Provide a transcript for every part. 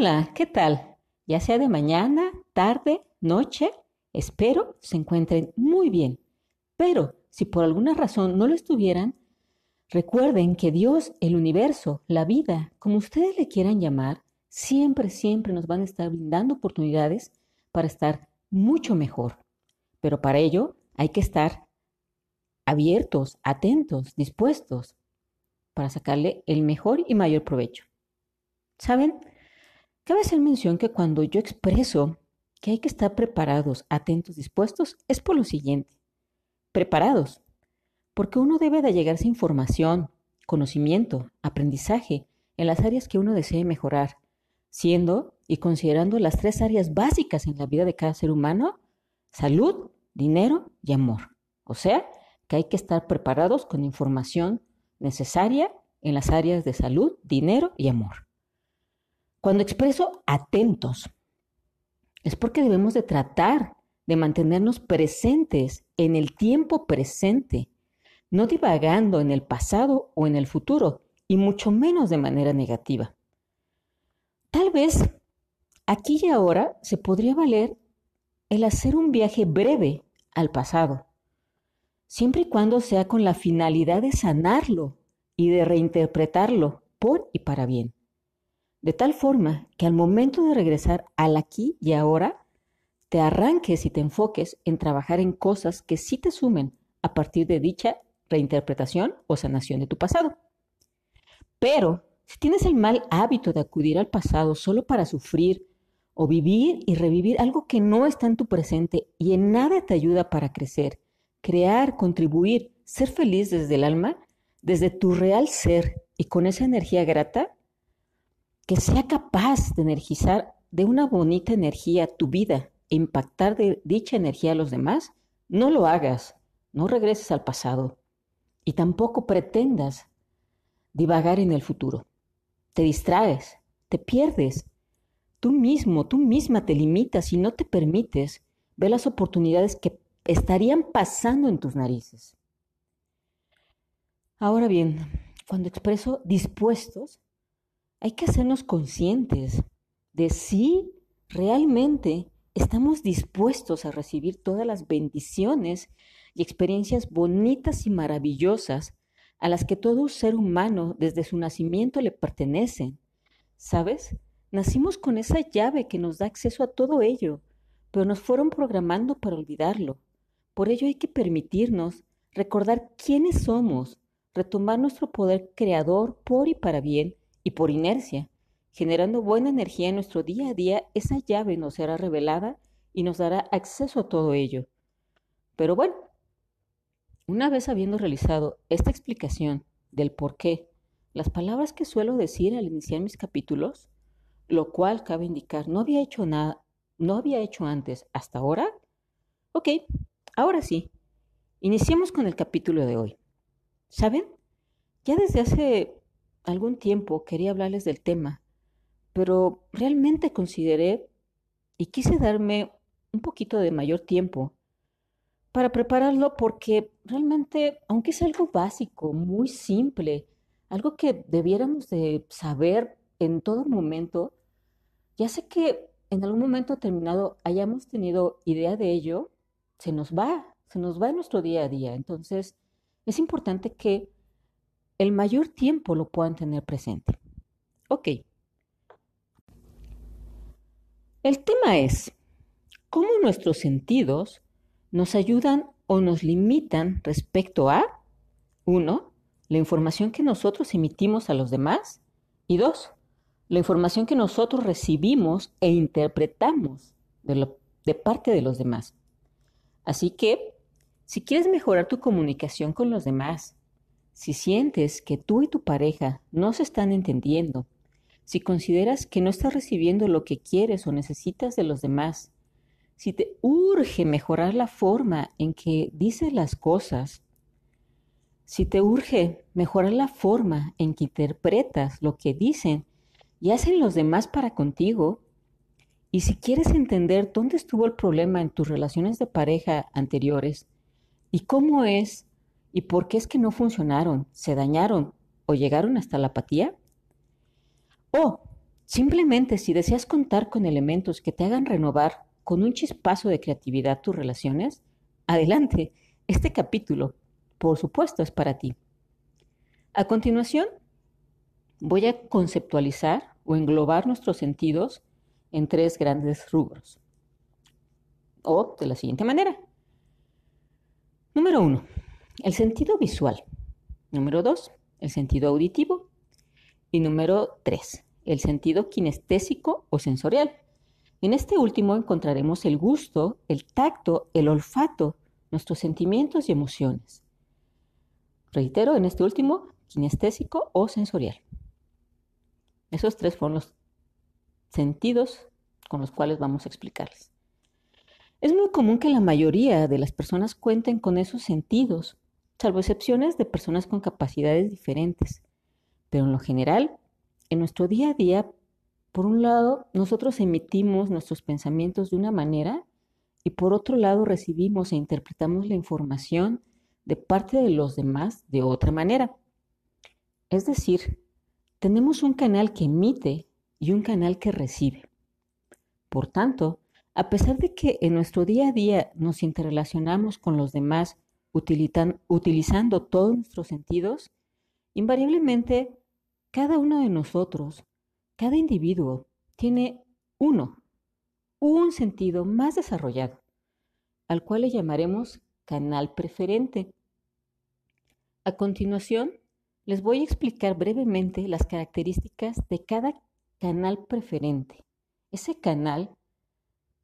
Hola, ¿qué tal? Ya sea de mañana, tarde, noche, espero se encuentren muy bien. Pero si por alguna razón no lo estuvieran, recuerden que Dios, el universo, la vida, como ustedes le quieran llamar, siempre, siempre nos van a estar brindando oportunidades para estar mucho mejor. Pero para ello hay que estar abiertos, atentos, dispuestos para sacarle el mejor y mayor provecho. ¿Saben? Cabe hacer mención que cuando yo expreso que hay que estar preparados, atentos, dispuestos, es por lo siguiente. Preparados, porque uno debe de llegarse información, conocimiento, aprendizaje en las áreas que uno desee mejorar, siendo y considerando las tres áreas básicas en la vida de cada ser humano, salud, dinero y amor. O sea, que hay que estar preparados con información necesaria en las áreas de salud, dinero y amor. Cuando expreso atentos, es porque debemos de tratar de mantenernos presentes en el tiempo presente, no divagando en el pasado o en el futuro, y mucho menos de manera negativa. Tal vez aquí y ahora se podría valer el hacer un viaje breve al pasado, siempre y cuando sea con la finalidad de sanarlo y de reinterpretarlo por y para bien. De tal forma que al momento de regresar al aquí y ahora, te arranques y te enfoques en trabajar en cosas que sí te sumen a partir de dicha reinterpretación o sanación de tu pasado. Pero si tienes el mal hábito de acudir al pasado solo para sufrir o vivir y revivir algo que no está en tu presente y en nada te ayuda para crecer, crear, contribuir, ser feliz desde el alma, desde tu real ser y con esa energía grata, que sea capaz de energizar de una bonita energía tu vida e impactar de dicha energía a los demás, no lo hagas, no regreses al pasado y tampoco pretendas divagar en el futuro. Te distraes, te pierdes. Tú mismo, tú misma te limitas y no te permites ver las oportunidades que estarían pasando en tus narices. Ahora bien, cuando expreso dispuestos, hay que hacernos conscientes de si realmente estamos dispuestos a recibir todas las bendiciones y experiencias bonitas y maravillosas a las que todo ser humano desde su nacimiento le pertenecen. ¿Sabes? Nacimos con esa llave que nos da acceso a todo ello, pero nos fueron programando para olvidarlo. Por ello hay que permitirnos recordar quiénes somos, retomar nuestro poder creador por y para bien y por inercia, generando buena energía en nuestro día a día, esa llave nos será revelada y nos dará acceso a todo ello. Pero bueno, una vez habiendo realizado esta explicación del por qué, las palabras que suelo decir al iniciar mis capítulos, lo cual cabe indicar no había hecho nada, no había hecho antes hasta ahora, ok, ahora sí, iniciemos con el capítulo de hoy. ¿Saben? Ya desde hace algún tiempo quería hablarles del tema, pero realmente consideré y quise darme un poquito de mayor tiempo para prepararlo porque realmente, aunque es algo básico, muy simple, algo que debiéramos de saber en todo momento, ya sé que en algún momento determinado hayamos tenido idea de ello, se nos va, se nos va en nuestro día a día. Entonces, es importante que el mayor tiempo lo puedan tener presente. Ok. El tema es cómo nuestros sentidos nos ayudan o nos limitan respecto a, uno, la información que nosotros emitimos a los demás y dos, la información que nosotros recibimos e interpretamos de, de parte de los demás. Así que, si quieres mejorar tu comunicación con los demás, si sientes que tú y tu pareja no se están entendiendo, si consideras que no estás recibiendo lo que quieres o necesitas de los demás, si te urge mejorar la forma en que dices las cosas, si te urge mejorar la forma en que interpretas lo que dicen y hacen los demás para contigo, y si quieres entender dónde estuvo el problema en tus relaciones de pareja anteriores y cómo es ¿Y por qué es que no funcionaron, se dañaron o llegaron hasta la apatía? O Simplemente si deseas contar con elementos que te hagan renovar con un chispazo de creatividad tus relaciones, adelante, este capítulo, por supuesto, es para ti. A continuación, voy a conceptualizar o englobar nuestros sentidos en tres grandes rubros. O de la siguiente manera. Número uno, el sentido visual. Número dos, el sentido auditivo. Y número tres, el sentido kinestésico o sensorial. En este último encontraremos el gusto, el tacto, el olfato, nuestros sentimientos y emociones. Reitero, en este último, kinestésico o sensorial. Esos tres fueron los sentidos con los cuales vamos a explicarles. Es muy común que la mayoría de las personas cuenten con esos sentidos, salvo excepciones de personas con capacidades diferentes. Pero en lo general, en nuestro día a día, por un lado, nosotros emitimos nuestros pensamientos de una manera y por otro lado recibimos e interpretamos la información de parte de los demás de otra manera. Es decir, tenemos un canal que emite y un canal que recibe. Por tanto, a pesar de que en nuestro día a día nos interrelacionamos con los demás utilizando todos nuestros sentidos, invariablemente cada uno de nosotros, cada individuo, tiene uno, un sentido más desarrollado, al cual le llamaremos canal preferente. A continuación, les voy a explicar brevemente las características de cada canal preferente, ese canal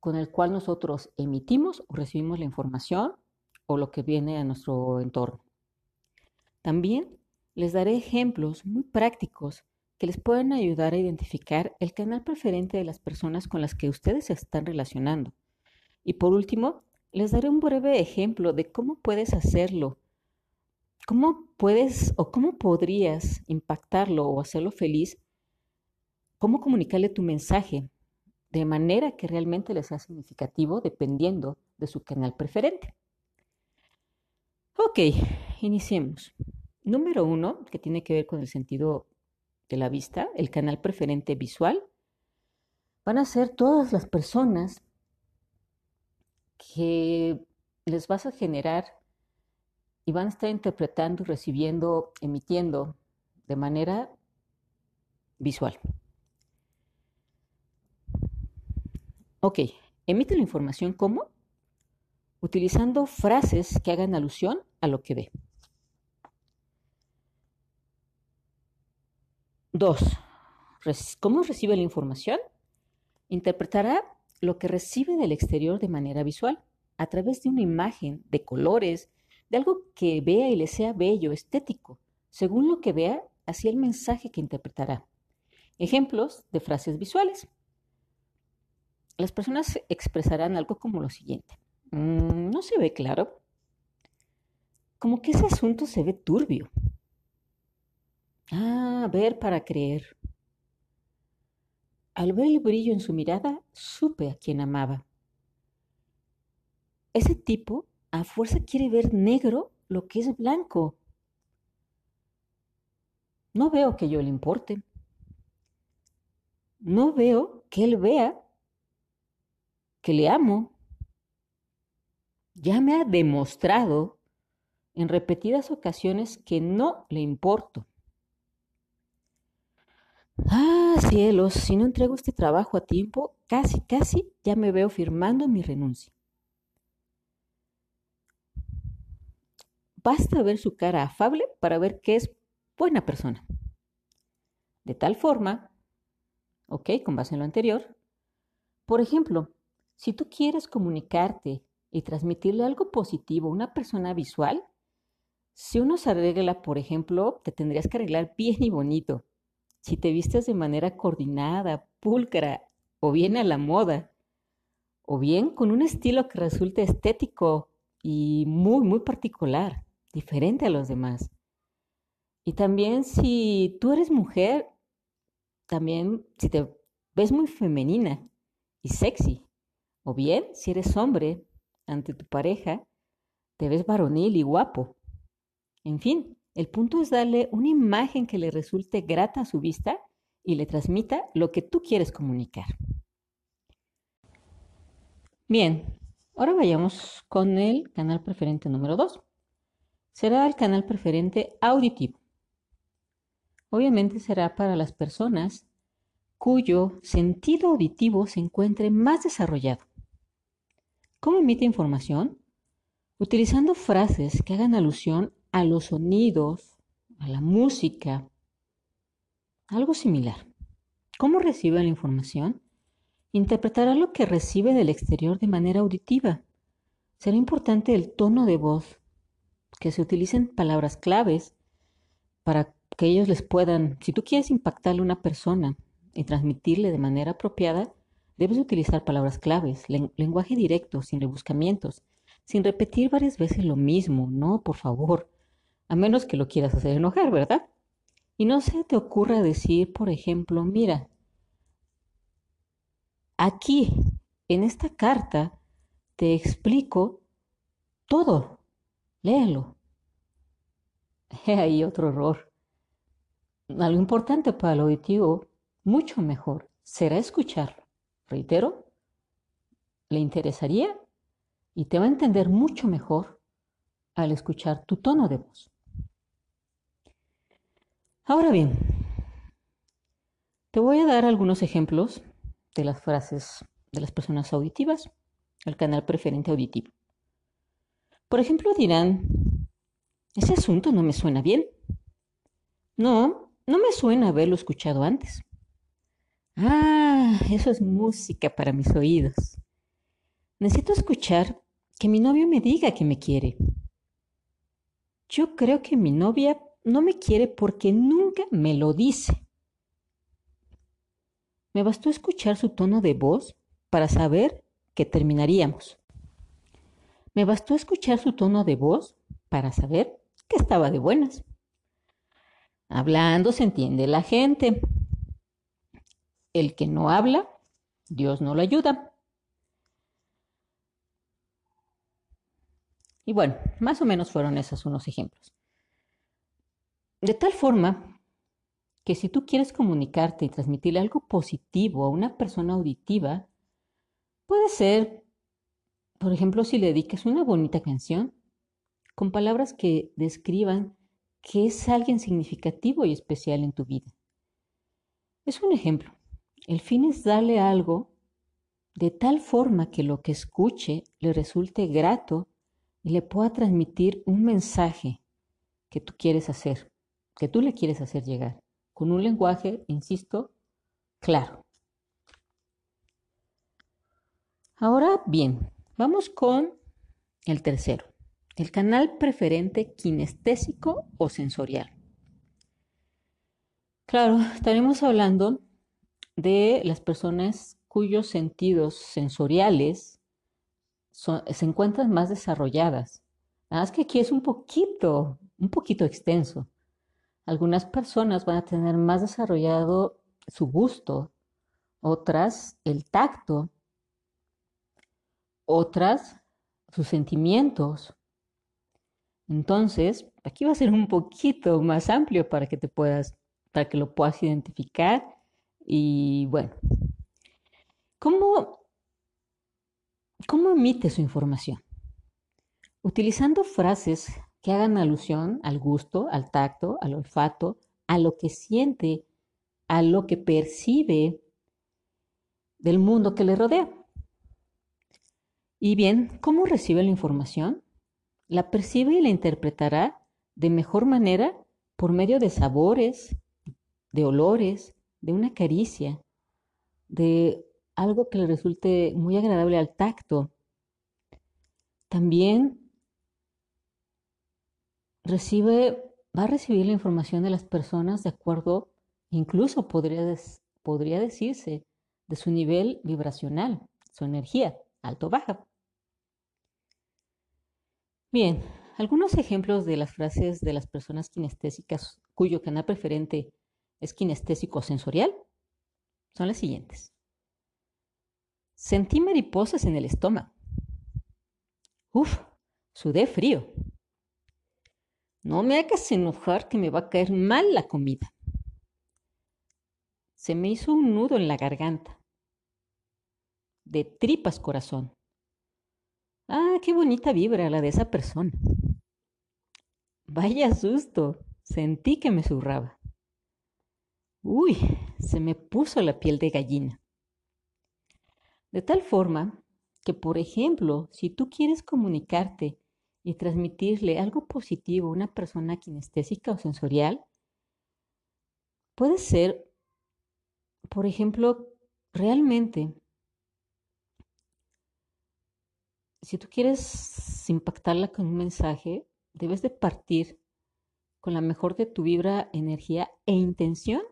con el cual nosotros emitimos o recibimos la información o lo que viene a nuestro entorno. También les daré ejemplos muy prácticos que les pueden ayudar a identificar el canal preferente de las personas con las que ustedes se están relacionando. Y por último, les daré un breve ejemplo de cómo puedes hacerlo, cómo puedes o cómo podrías impactarlo o hacerlo feliz, cómo comunicarle tu mensaje de manera que realmente le sea significativo dependiendo de su canal preferente. Ok, iniciemos. Número uno, que tiene que ver con el sentido de la vista, el canal preferente visual, van a ser todas las personas que les vas a generar y van a estar interpretando recibiendo, emitiendo de manera visual. Ok, emite la información como utilizando frases que hagan alusión a lo que ve. Dos, ¿cómo recibe la información? Interpretará lo que recibe del exterior de manera visual, a través de una imagen, de colores, de algo que vea y le sea bello, estético. Según lo que vea, así el mensaje que interpretará. Ejemplos de frases visuales. Las personas expresarán algo como lo siguiente. Mm, no se ve claro. Como que ese asunto se ve turbio. Ah, ver para creer. Al ver el brillo en su mirada, supe a quien amaba. Ese tipo a fuerza quiere ver negro lo que es blanco. No veo que yo le importe. No veo que él vea que le amo. Ya me ha demostrado en repetidas ocasiones que no le importo. Ah, cielos, si no entrego este trabajo a tiempo, casi, casi ya me veo firmando mi renuncia. Basta ver su cara afable para ver que es buena persona. De tal forma, ok, con base en lo anterior, por ejemplo, si tú quieres comunicarte y transmitirle algo positivo a una persona visual, si uno se arregla, por ejemplo, te tendrías que arreglar bien y bonito si te vistes de manera coordinada, pulcra o bien a la moda, o bien con un estilo que resulte estético y muy, muy particular, diferente a los demás. Y también si tú eres mujer, también si te ves muy femenina y sexy, o bien si eres hombre ante tu pareja, te ves varonil y guapo. En fin, el punto es darle una imagen que le resulte grata a su vista y le transmita lo que tú quieres comunicar. Bien, ahora vayamos con el canal preferente número 2. Será el canal preferente auditivo. Obviamente será para las personas cuyo sentido auditivo se encuentre más desarrollado. ¿Cómo emite información? Utilizando frases que hagan alusión a los sonidos, a la música, algo similar. ¿Cómo recibe la información? Interpretará lo que recibe del exterior de manera auditiva. Será importante el tono de voz, que se utilicen palabras claves para que ellos les puedan, si tú quieres impactarle a una persona y transmitirle de manera apropiada, debes utilizar palabras claves, lenguaje directo, sin rebuscamientos, sin repetir varias veces lo mismo, no, por favor, a menos que lo quieras hacer enojar, ¿verdad? Y no se te ocurra decir, por ejemplo, mira, aquí, en esta carta, te explico todo. Léelo. Ahí otro error. Algo importante para el auditivo, mucho mejor, será escucharlo. Reitero, le interesaría y te va a entender mucho mejor al escuchar tu tono de voz. Ahora bien, te voy a dar algunos ejemplos de las frases de las personas auditivas, el canal preferente auditivo. Por ejemplo, dirán, ese asunto no me suena bien. No, no me suena haberlo escuchado antes. Ah, eso es música para mis oídos. Necesito escuchar que mi novio me diga que me quiere. Yo creo que mi novia no me quiere porque nunca me lo dice. Me bastó escuchar su tono de voz para saber que terminaríamos. Me bastó escuchar su tono de voz para saber que estaba de buenas. Hablando se entiende la gente. El que no habla, Dios no lo ayuda. Y bueno, más o menos fueron esos unos ejemplos. De tal forma que si tú quieres comunicarte y transmitirle algo positivo a una persona auditiva, puede ser, por ejemplo, si le dedicas una bonita canción con palabras que describan que es alguien significativo y especial en tu vida. Es un ejemplo. El fin es darle algo de tal forma que lo que escuche le resulte grato y le pueda transmitir un mensaje que tú quieres hacer que tú le quieres hacer llegar, con un lenguaje, insisto, claro. Ahora bien, vamos con el tercero, el canal preferente kinestésico o sensorial. Claro, estaremos hablando de las personas cuyos sentidos sensoriales se encuentran más desarrolladas. Nada más que aquí es un poquito, un poquito extenso. Algunas personas van a tener más desarrollado su gusto, otras el tacto, otras sus sentimientos. Entonces, aquí va a ser un poquito más amplio para que te puedas, para que lo puedas identificar. Y bueno, ¿cómo, cómo emite su información? Utilizando frases que hagan alusión al gusto, al tacto, al olfato, a lo que siente, a lo que percibe del mundo que le rodea. Y bien, ¿cómo recibe la información? La percibe y la interpretará de mejor manera por medio de sabores, de olores, de una caricia, de algo que le resulte muy agradable al tacto. También recibe, va a recibir la información de las personas de acuerdo, incluso podría, podría decirse, de su nivel vibracional, su energía, alto o baja. Bien, algunos ejemplos de las frases de las personas kinestésicas cuyo canal preferente es kinestésico sensorial son las siguientes. Sentí mariposas en el estómago. Uf, sudé frío. No me hagas enojar que me va a caer mal la comida. se me hizo un nudo en la garganta. De tripas corazón. Ah, qué bonita vibra la de esa persona. Vaya susto, sentí que me zurraba. Uy, se me puso la piel de gallina. De tal forma que, por ejemplo, si tú quieres comunicarte y transmitirle algo positivo a una persona kinestésica o sensorial, puede ser, por ejemplo, realmente, si tú quieres impactarla con un mensaje, debes de partir con la mejor de tu vibra, energía e intención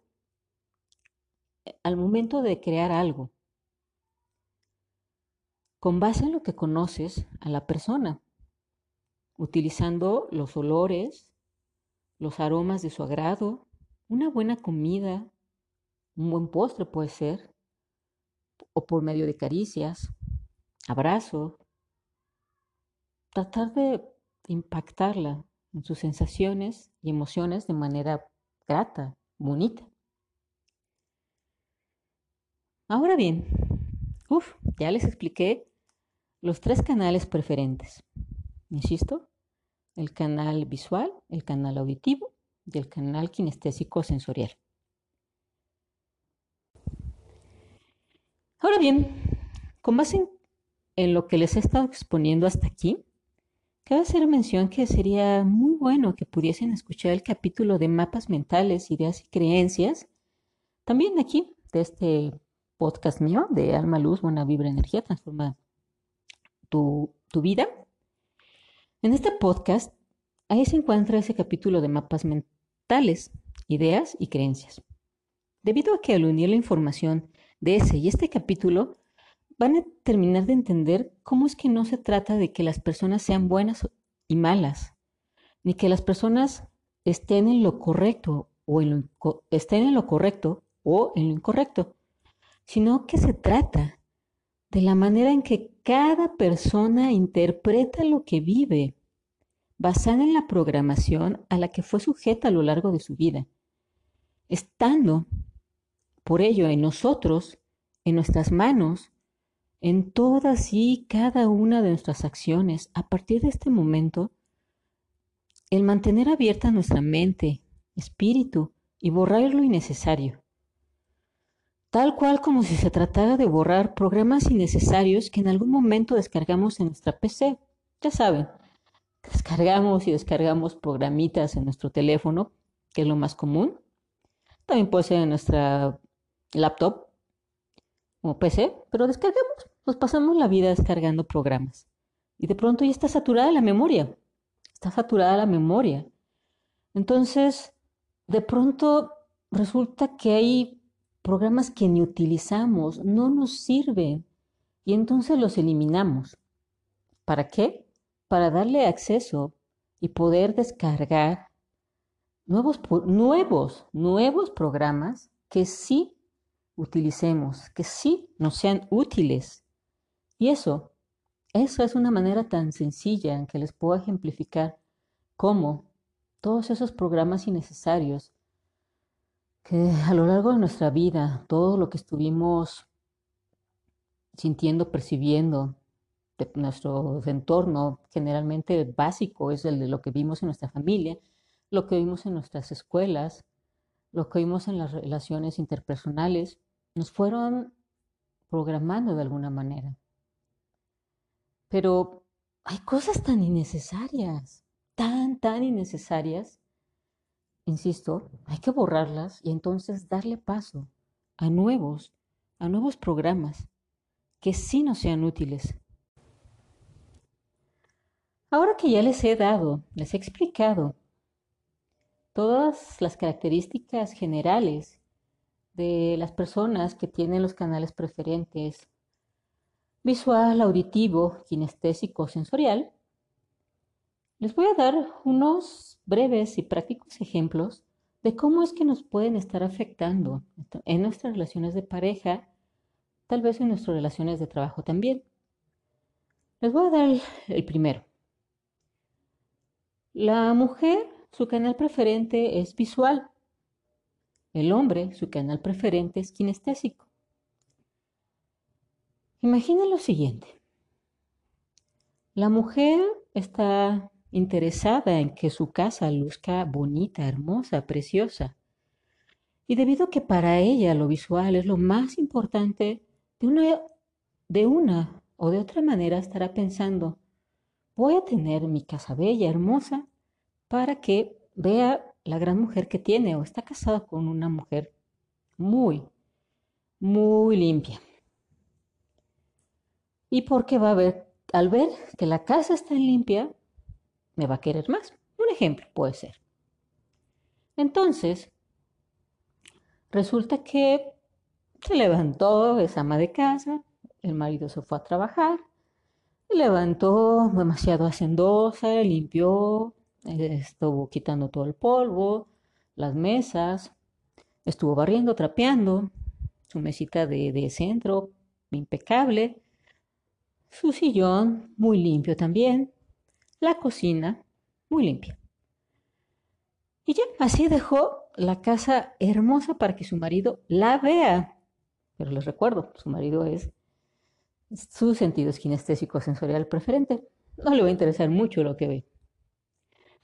al momento de crear algo, con base en lo que conoces a la persona utilizando los olores, los aromas de su agrado, una buena comida, un buen postre puede ser, o por medio de caricias, abrazo, tratar de impactarla en sus sensaciones y emociones de manera grata, bonita. Ahora bien, uf, ya les expliqué los tres canales preferentes. Insisto, el canal visual, el canal auditivo y el canal kinestésico sensorial. Ahora bien, con base en, lo que les he estado exponiendo hasta aquí, cabe hacer mención que sería muy bueno que pudiesen escuchar el capítulo de mapas mentales, ideas y creencias, también aquí, de este podcast mío de Alma Luz, Buena Vibra Energía, transforma tu, tu vida. En este podcast, ahí se encuentra ese capítulo de mapas mentales, ideas y creencias. Debido a que al unir la información de ese y este capítulo, van a terminar de entender cómo es que no se trata de que las personas sean buenas y malas, ni que las personas estén en lo correcto o en lo, estén en lo correcto o en lo incorrecto, sino que se trata de la manera en que cada persona interpreta lo que vive, basada en la programación a la que fue sujeta a lo largo de su vida, estando, por ello, en nosotros, en nuestras manos, en todas y cada una de nuestras acciones, a partir de este momento, el mantener abierta nuestra mente, espíritu y borrar lo innecesario tal cual como si se tratara de borrar programas innecesarios que en algún momento descargamos en nuestra PC. Ya saben, descargamos y descargamos programitas en nuestro teléfono, que es lo más común. También puede ser en nuestra laptop o PC, pero descargamos, nos pasamos la vida descargando programas. Y de pronto ya está saturada la memoria. Está saturada la memoria. Entonces, de pronto resulta que hay programas que ni utilizamos, no nos sirven y entonces los eliminamos. ¿Para qué? Para darle acceso y poder descargar nuevos, nuevos, nuevos programas que sí utilicemos, que sí nos sean útiles. Y eso, eso es una manera tan sencilla en que les puedo ejemplificar cómo todos esos programas innecesarios que a lo largo de nuestra vida, todo lo que estuvimos sintiendo, percibiendo de nuestro entorno, generalmente básico, es el de lo que vimos en nuestra familia, lo que vimos en nuestras escuelas, lo que vimos en las relaciones interpersonales, nos fueron programando de alguna manera. Pero hay cosas tan innecesarias, tan, tan innecesarias, insisto, hay que borrarlas y entonces darle paso a nuevos, a nuevos programas que sí nos sean útiles. Ahora que ya les he dado, les he explicado todas las características generales de las personas que tienen los canales preferentes visual, auditivo, kinestésico, sensorial, les voy a dar unos breves y prácticos ejemplos de cómo es que nos pueden estar afectando en nuestras relaciones de pareja, tal vez en nuestras relaciones de trabajo también. Les voy a dar el, primero. La mujer, su canal preferente es visual. El hombre, su canal preferente es kinestésico. Imagina lo siguiente. La mujer está interesada en que su casa luzca bonita, hermosa, preciosa. Y debido a que para ella lo visual es lo más importante, de una, de una o de otra manera estará pensando, voy a tener mi casa bella, hermosa, para que vea la gran mujer que tiene o está casada con una mujer muy, muy limpia. Y porque va a ver, al ver que la casa está limpia, me va a querer más. Un ejemplo puede ser. Entonces, resulta que se levantó, esa ama de casa, el marido se fue a trabajar, levantó demasiado hacendosa, limpió, estuvo quitando todo el polvo, las mesas, estuvo barriendo, trapeando, su mesita de centro impecable, su sillón muy limpio también, la cocina muy limpia. Y ya, así dejó la casa hermosa para que su marido la vea. Pero les recuerdo, su marido es su sentido es kinestésico sensorial preferente. No le va a interesar mucho lo que ve.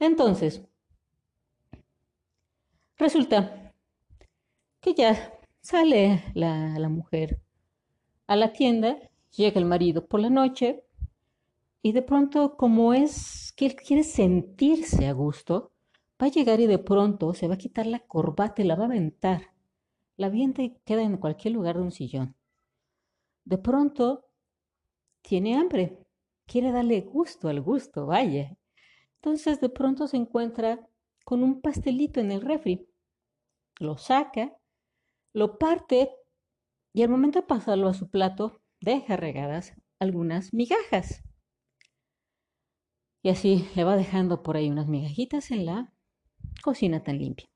Entonces, resulta que ya sale la, la mujer a la tienda, llega el marido por la noche y de pronto, como es que él quiere sentirse a gusto, va a llegar y de pronto se va a quitar la corbata y la va a aventar. La avienta y queda en cualquier lugar de un sillón. De pronto tiene hambre, quiere darle gusto al gusto, vaya. Entonces de pronto se encuentra con un pastelito en el refri. Lo saca, lo parte y al momento de pasarlo a su plato deja regadas algunas migajas. Y así le va dejando por ahí unas migajitas en la cocina tan limpia.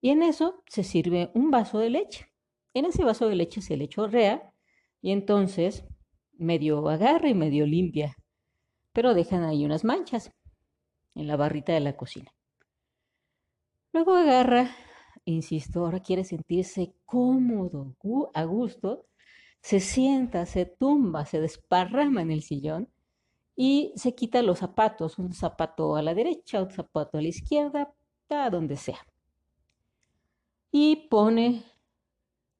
Y en eso se sirve un vaso de leche. En ese vaso de leche se le chorrea y entonces medio agarra y medio limpia, pero dejan ahí unas manchas en la barrita de la cocina. Luego agarra, insisto, ahora quiere sentirse cómodo, a gusto, se sienta, se tumba, se desparrama en el sillón y se quita los zapatos, un zapato a la derecha, otro zapato a la izquierda, a donde sea. Y pone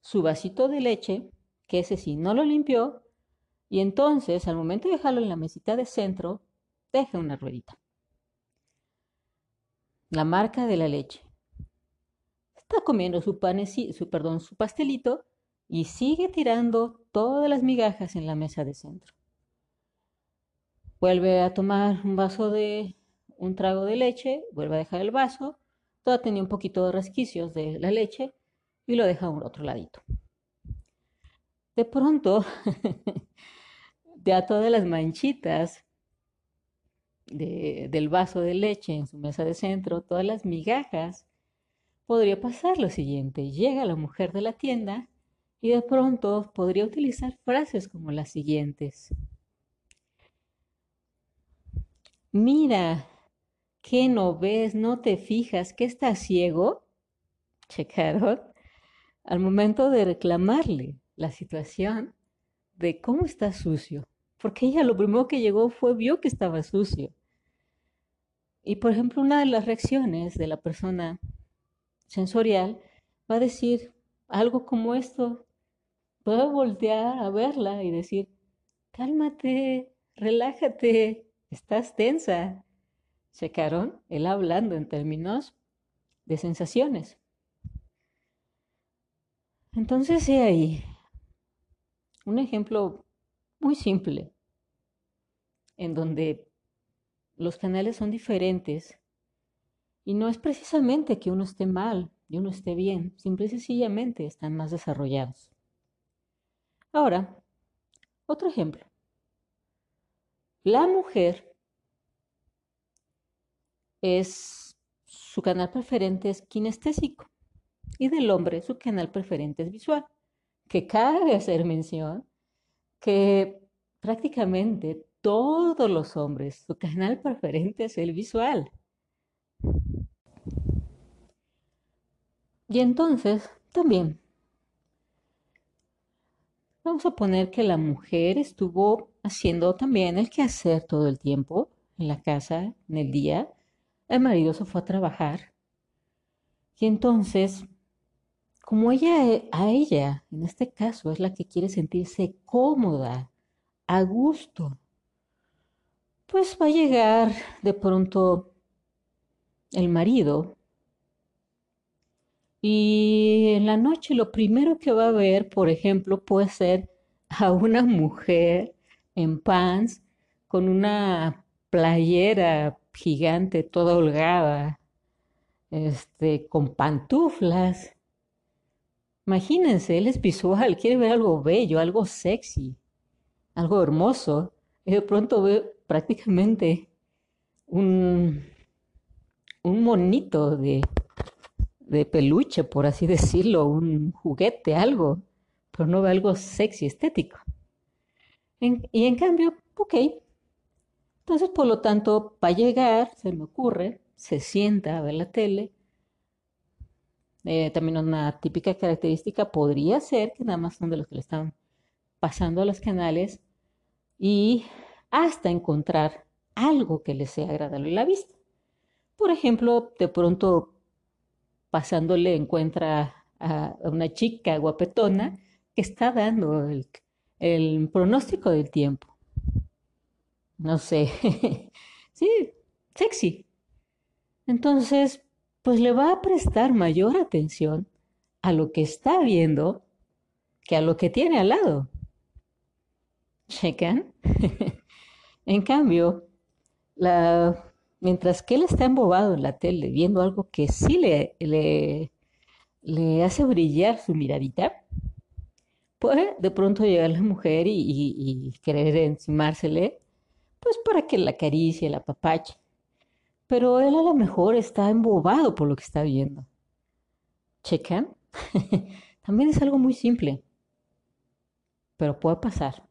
su vasito de leche, que ese sí no lo limpió, y entonces al momento de dejarlo en la mesita de centro, deja una ruedita la marca de la leche. Está comiendo su, su, perdón, su pastelito y sigue tirando todas las migajas en la mesa de centro. Vuelve a tomar un vaso de un trago de leche, vuelve a dejar el vaso, todavía tenía un poquito de resquicios de la leche y lo deja a un otro ladito. De pronto, ya todas las manchitas del vaso de leche en su mesa de centro, todas las migajas, podría pasar lo siguiente. Llega la mujer de la tienda y de pronto podría utilizar frases como las siguientes. Mira, ¿qué no ves? ¿No te fijas? ¿Que estás ciego? Checaron. Al momento de reclamarle la situación de cómo está sucio, porque ella lo primero que llegó fue vio que estaba sucio. Y por ejemplo, una de las reacciones de la persona sensorial va a decir algo como esto, va a voltear a verla y decir, cálmate, relájate, estás tensa. ¿Checaron? Él hablando en términos de sensaciones. Entonces, he ahí un ejemplo muy simple en donde los canales son diferentes y no es precisamente que uno esté mal y uno esté bien, simple y sencillamente están más desarrollados. Ahora, otro ejemplo. La mujer es, su canal preferente es kinestésico y del hombre su canal preferente es visual, que cabe hacer mención que prácticamente todos los hombres, su canal preferente es el visual. Y entonces, también, vamos a poner que la mujer estuvo haciendo también el quehacer todo el tiempo en la casa, en el día. El marido se fue a trabajar. Y entonces, como ella, a ella, en este caso, es la que quiere sentirse cómoda, a gusto, pues va a llegar de pronto el marido y en la noche lo primero que va a ver, por ejemplo, puede ser a una mujer en pants con una playera gigante, toda holgada, este, con pantuflas. Imagínense, él es visual, quiere ver algo bello, algo sexy, algo hermoso. Y de pronto ve prácticamente un, un monito de, de peluche, por así decirlo, un juguete, algo, pero no algo sexy, estético. y en cambio, ok. Entonces, por lo tanto, para llegar, se me ocurre, se sienta a ver la tele. Eh, también una típica característica podría ser que nada más son de los que le están pasando a los canales y hasta encontrar algo que le sea agradable a la vista. Por ejemplo, de pronto pasándole encuentra a una chica guapetona que está dando el, pronóstico del tiempo. No sé, sí, sexy. Entonces, pues le va a prestar mayor atención a lo que está viendo que a lo que tiene al lado. ¿Checan? en cambio, la Mientras que él está embobado en la tele viendo algo que sí le, le, hace brillar su miradita, puede de pronto llegar la mujer y, querer encimársele, pues para que la acaricie, la papache. Pero él a lo mejor está embobado por lo que está viendo. ¿Checan? También es algo muy simple, pero puede pasar.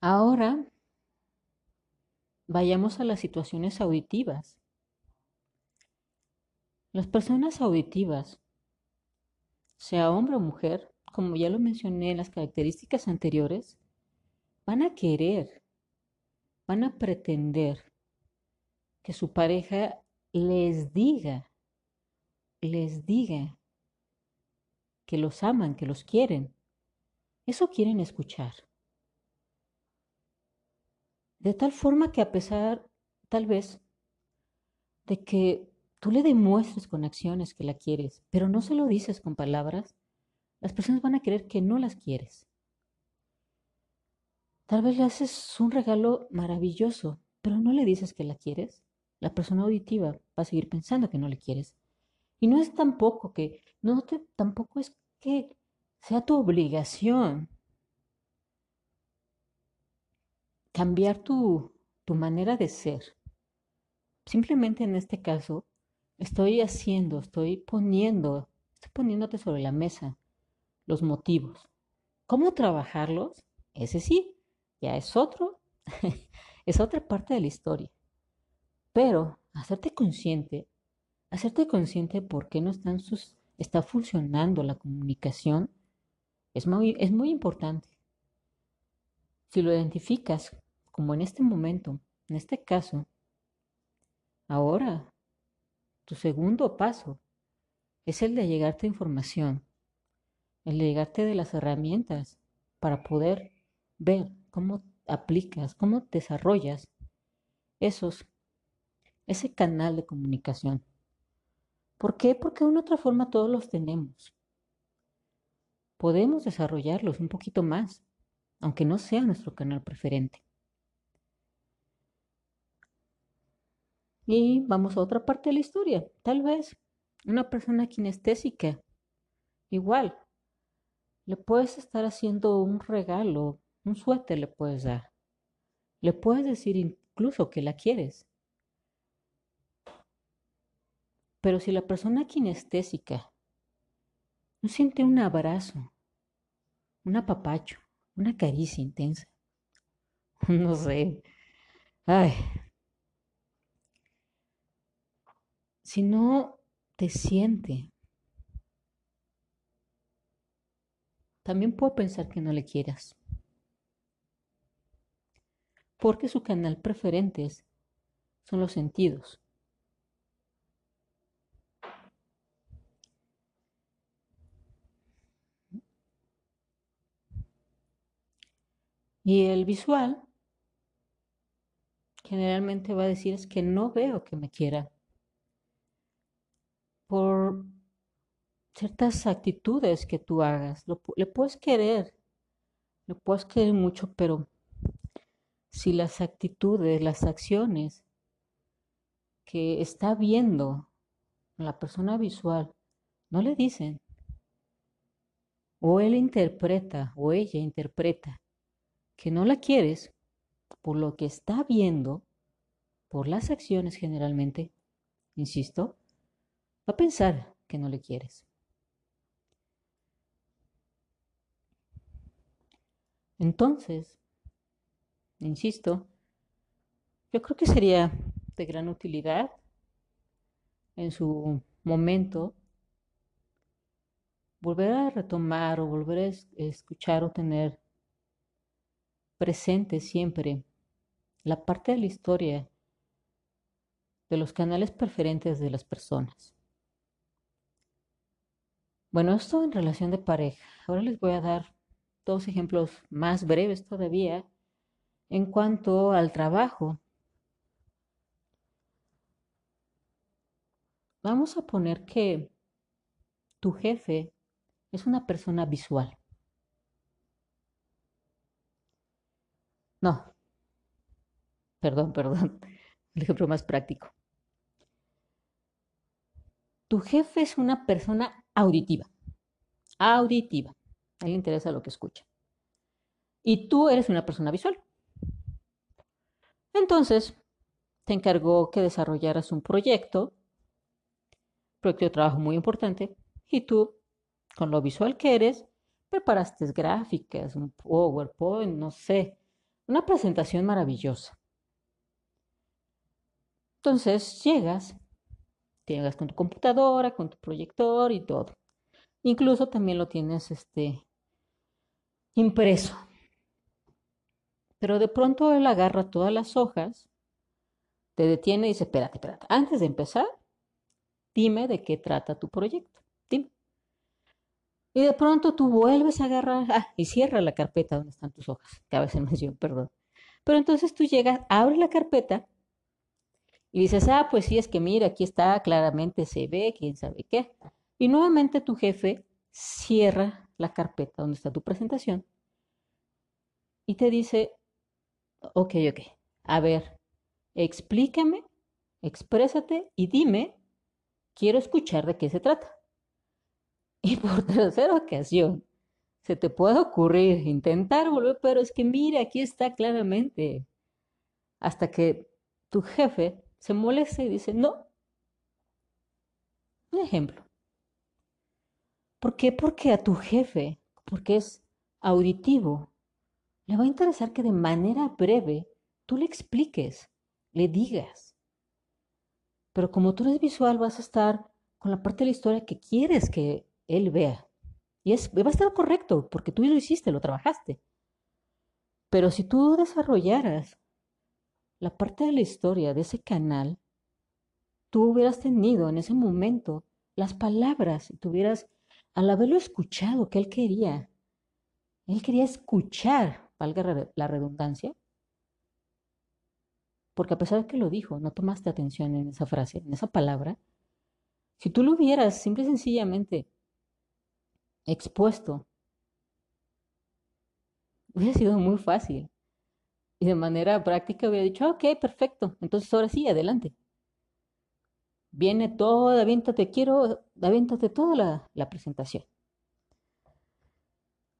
Ahora Vayamos a las situaciones auditivas. Las personas auditivas, sea hombre o mujer, como ya lo mencioné en las características anteriores, van a querer, van a pretender que su pareja les diga, les diga que los aman, que los quieren. Eso quieren escuchar. De tal forma que a pesar, tal vez, de que tú le demuestres con acciones que la quieres, pero no se lo dices con palabras, las personas van a creer que no las quieres. Tal vez le haces un regalo maravilloso, pero no le dices que la quieres. La persona auditiva va a seguir pensando que no le quieres. Y no es tampoco que, no te, tampoco es que sea tu obligación cambiar tu, manera de ser. Simplemente en este caso, estoy haciendo, estoy poniendo, estoy poniéndote sobre la mesa los motivos. ¿Cómo trabajarlos? Ese sí, ya es otro, es otra parte de la historia. Pero hacerte consciente, hacerte consciente de por qué no están sus, está funcionando la comunicación, es muy, es muy importante. Si lo identificas como en este momento, en este caso, ahora tu segundo paso es el de llegarte información, el de llegarte de las herramientas para poder ver cómo aplicas, cómo desarrollas esos, ese canal de comunicación. ¿Por qué? Porque de una otra forma todos los tenemos. Podemos desarrollarlos un poquito más, aunque no sea nuestro canal preferente. Y vamos a otra parte de la historia. Tal vez una persona kinestésica, igual, le puedes estar haciendo un regalo, un suéter le puedes dar. Le puedes decir incluso que la quieres. Pero si la persona kinestésica no siente un abrazo, un apapacho, una caricia intensa, no sé, ay, si no te siente. También puede pensar que no le quieras. Porque su canal preferente son los sentidos. Y el visual generalmente va a decir es que no veo que me quiera por ciertas actitudes que tú hagas. le puedes querer, le puedes querer mucho, pero si las actitudes, las acciones que está viendo la persona visual no le dicen, o él interpreta o ella interpreta que no la quieres por lo que está viendo, por las acciones generalmente, insisto, va a pensar que no le quieres. Entonces, insisto, yo creo que sería de gran utilidad en su momento volver a retomar o volver a escuchar o tener presente siempre la parte de la historia de los canales preferentes de las personas. Bueno, esto en relación de pareja. Ahora les voy a dar dos ejemplos más breves todavía en cuanto al trabajo. Vamos a poner que tu jefe es una persona visual. No. Perdón, perdón. El ejemplo más práctico. Tu jefe es una persona auditiva. Auditiva. Él le interesa lo que escucha. Y tú eres una persona visual. Entonces, te encargó que desarrollaras un proyecto, proyecto de trabajo muy importante, y tú, con lo visual que eres, preparaste gráficas, un PowerPoint, no sé, una presentación maravillosa. Entonces llegas, llegas con tu computadora, con tu proyector y todo. Incluso también lo tienes este, impreso. Pero de pronto él agarra todas las hojas, te detiene y dice, espérate, espérate, antes de empezar, dime de qué trata tu proyecto. Dime. Y de pronto tú vuelves a agarrar, ah, y cierra la carpeta donde están tus hojas. Cabe ser mención, perdón. Pero entonces tú llegas, abres la carpeta y dices, ah, pues sí, es que mira, aquí está, claramente se ve, quién sabe qué. Y nuevamente tu jefe cierra la carpeta donde está tu presentación y te dice, ok, ok, a ver, explícame, exprésate y dime, quiero escuchar de qué se trata. Y por tercera ocasión, se te puede ocurrir intentar volver, pero es que mire, aquí está claramente. Hasta que tu jefe se molesta y dice, no. Un ejemplo. ¿Por qué? Porque a tu jefe, porque es auditivo, le va a interesar que de manera breve tú le expliques, le digas. Pero como tú eres visual, vas a estar con la parte de la historia que quieres que él vea. Y es, va a estar correcto, porque tú lo hiciste, lo trabajaste. Pero si tú desarrollaras la parte de la historia de ese canal, tú hubieras tenido en ese momento las palabras y tuvieras, al haberlo escuchado, que él quería, él quería escuchar, valga la redundancia, porque a pesar de que lo dijo, no tomaste atención en esa frase, en esa palabra, si tú lo hubieras simple y sencillamente expuesto, hubiera sido muy fácil. Y de manera práctica hubiera dicho, ok, perfecto, entonces ahora sí, adelante. Viene todo, aviéntate, quiero, aviéntate toda la, la presentación.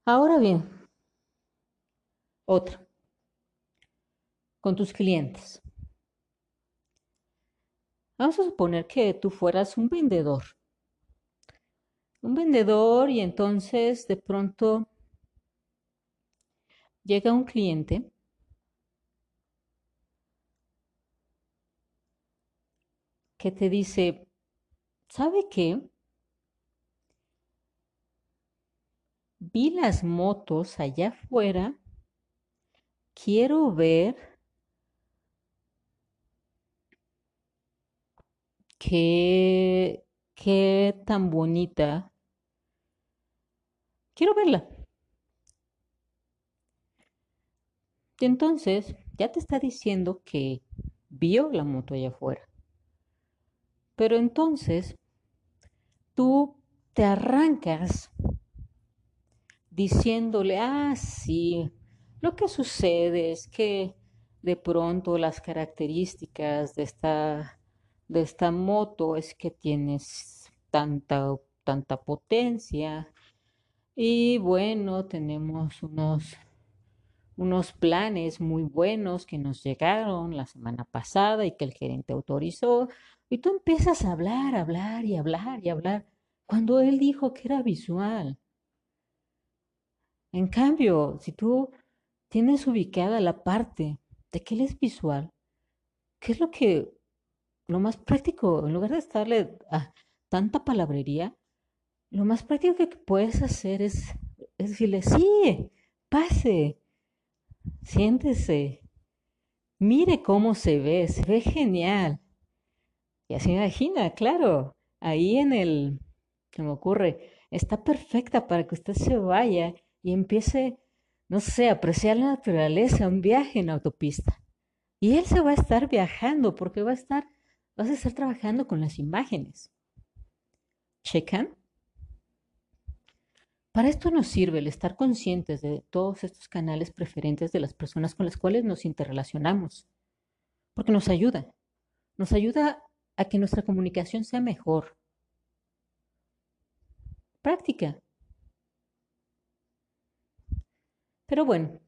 Ahora bien, otra, con tus clientes. Vamos a suponer que tú fueras un vendedor un vendedor y entonces de pronto llega un cliente que te dice, ¿sabe qué? Vi las motos allá afuera. Quiero ver qué, qué tan bonita. Quiero verla. Entonces ya te está diciendo que vio la moto allá afuera. Pero entonces tú te arrancas diciéndole, ah, sí, lo que sucede es que de pronto las características de esta, de esta moto es que tienes tanta, tanta potencia y bueno, tenemos unos, unos planes muy buenos que nos llegaron la semana pasada y que el gerente autorizó y tú empiezas a hablar, hablar y hablar y hablar cuando él dijo que era visual. En cambio, si tú tienes ubicada la parte de que él es visual, ¿qué es lo que, lo más práctico, en lugar de estarle a tanta palabrería, lo más práctico que puedes hacer es, es decirle, sí, pase, siéntese, mire cómo se ve, se ve genial. Y así imagina, claro, ahí en el, que me ocurre, está perfecta para que usted se vaya y empiece, no sé, a apreciar la naturaleza, un viaje en autopista. Y él se va a estar viajando porque va a estar, vas a estar trabajando con las imágenes. ¿Checan? Para esto nos sirve el estar conscientes de todos estos canales preferentes de las personas con las cuales nos interrelacionamos, porque nos ayuda, nos ayuda a que nuestra comunicación sea mejor. Práctica. Pero bueno,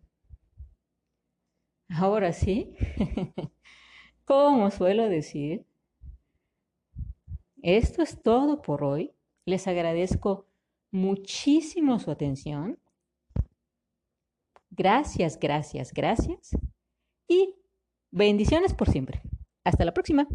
ahora sí, como suelo decir, esto es todo por hoy. Les agradezco muchísimo su atención. Gracias, gracias, gracias. Y bendiciones por siempre. Hasta la próxima.